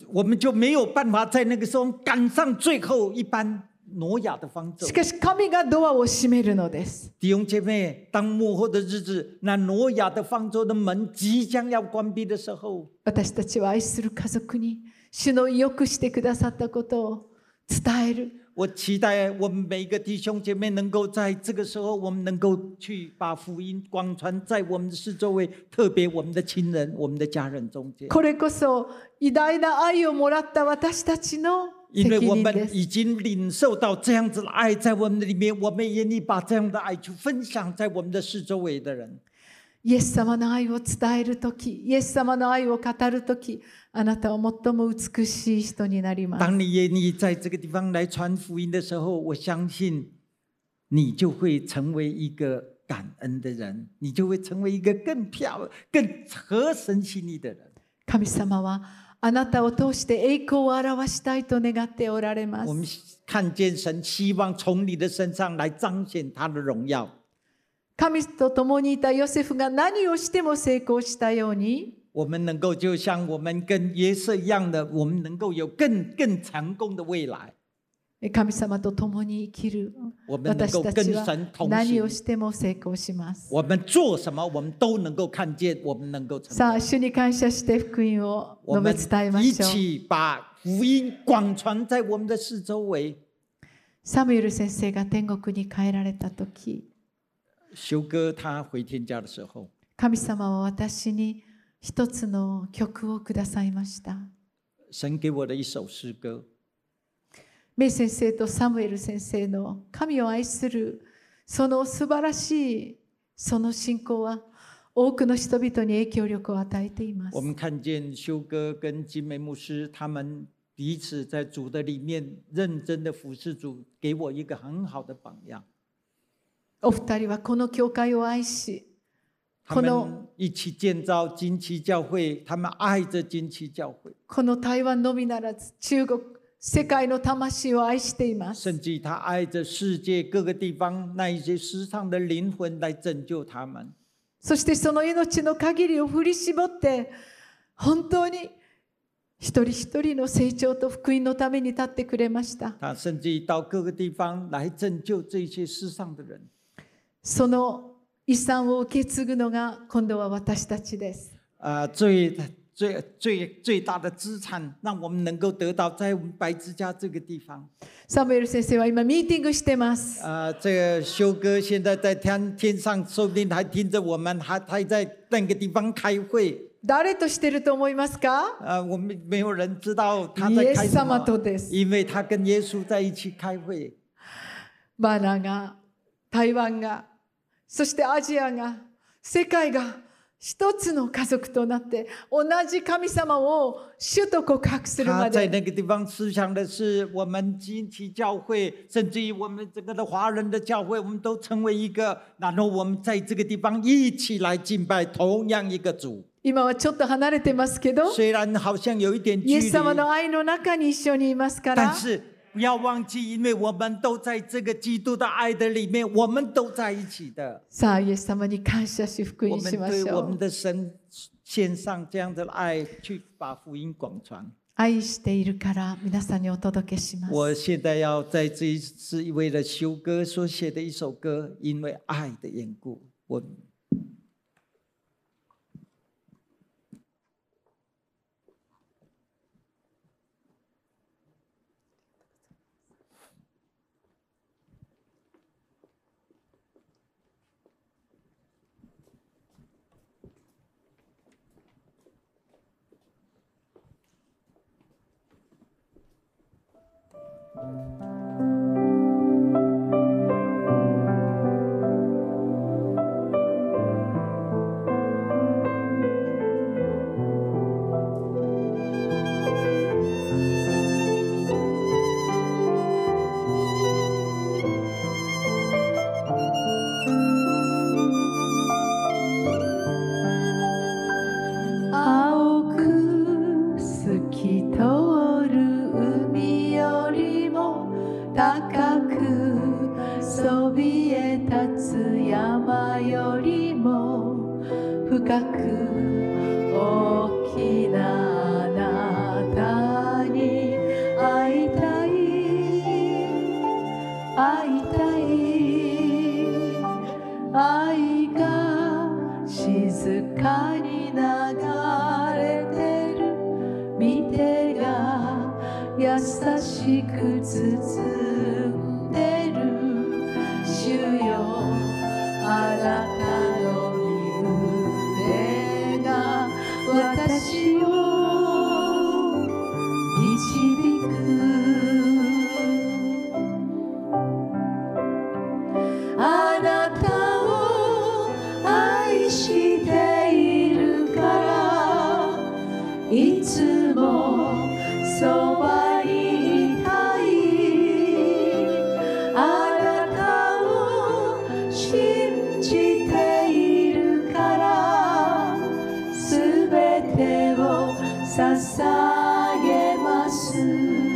我们就没有办法在那个时候赶上最后一班挪亚的方舟し。かし神がドアを閉めるのです。弟兄姐妹，当幕后的日子，那挪亚的方舟的门即将要关闭的时候，私たちは愛する家族に主のよくしてくださったことを伝える。我期待我们每一个弟兄姐妹能够在这个时候，我们能够去把福音广传在我们的四周围，特别我们的亲人、我们的家人中间。これこそ偉大な愛をもらった私たちの責因为我。们已经领受到这样子的爱在我们的里面，我们也愿意把这样的爱去分享在我们的四周围的人。イエス様の愛を伝えるとき、イエス様の愛を語るとき、あなたは最も美しい人になります。当你愿意在这个地方来传福音的时候，我相信你就会成为一个感恩的人，你就会成为一个更漂亮、更合神心意的人。神様はあなたを通して栄光を表したいと願っておられま我们す。看见神希望从你的身上来彰显他的荣耀。神と共にいたヨセフが何をしても成功したように、我们能够就像我们跟约瑟一样的，我们能够有更更成功的未来。神様と共に生きる私たちは何を。しても成功します。さあ、功。主に感謝して福音を我述べ伝えましょう。起把福音广传在我们的四周围。サムエル先生が天国に帰られた時修哥他回天家的时候，神様は私に一つの曲をくださいました。神给我的一首诗歌，メイ先生とサムエル先生の神を愛するその素晴らしいその信仰は多くの人々に影響力を与えています我。们看见修哥跟金梅牧师他们彼此在主的里面认真的服侍主，给我一个很好的榜样。 お二人はこの教会を愛し、他この们一起建造金旗教会，他们爱着金旗教会，この台湾のみならず中国、世界の魂を愛しています。甚至他爱着世界各个地方那一些世上的灵魂来拯救他们。そしてその命の限りを振り絞って本当に一人一人の成長と福音のために立ってくれました。他甚至于到各个地方来拯救这些世上的人。その遺産を受け継ぐのが今度は私たちです。啊、最最最最大的资产，让我们能够得到在我们白之家这个地方。サムエル先生は今ミーティングしてます。啊、这个修哥现在在天天上，说不定还听着我们，还还在那个地方开会。誰としてると思いますか？啊、我们没有人知道他イエス様とです。因为他跟耶稣在一起开会。バナが、台湾が、そしてアジアが、世界が一つの家族となって同じ神様を主と告白するま他在で那个地方思想的是我们基体教会，甚至于我们整个的华人的教会，我们都成为一个，然后我们在这个地方一起来敬拜同样一个主。今はちょっと離れてますけど虽然好像有一点距イエス様离，の愛の中に一緒にいますから。但是不要忘记，因为我们都在这个基督的爱的里面，我们都在一起的。さあイエス様に感謝し福我们音しましょう对我们的神献上这样的爱，去把福音广传。愛しているから皆さんにお届けします我现在要在这一次为了修哥所写的一首歌，因为爱的缘故，我 を捧げます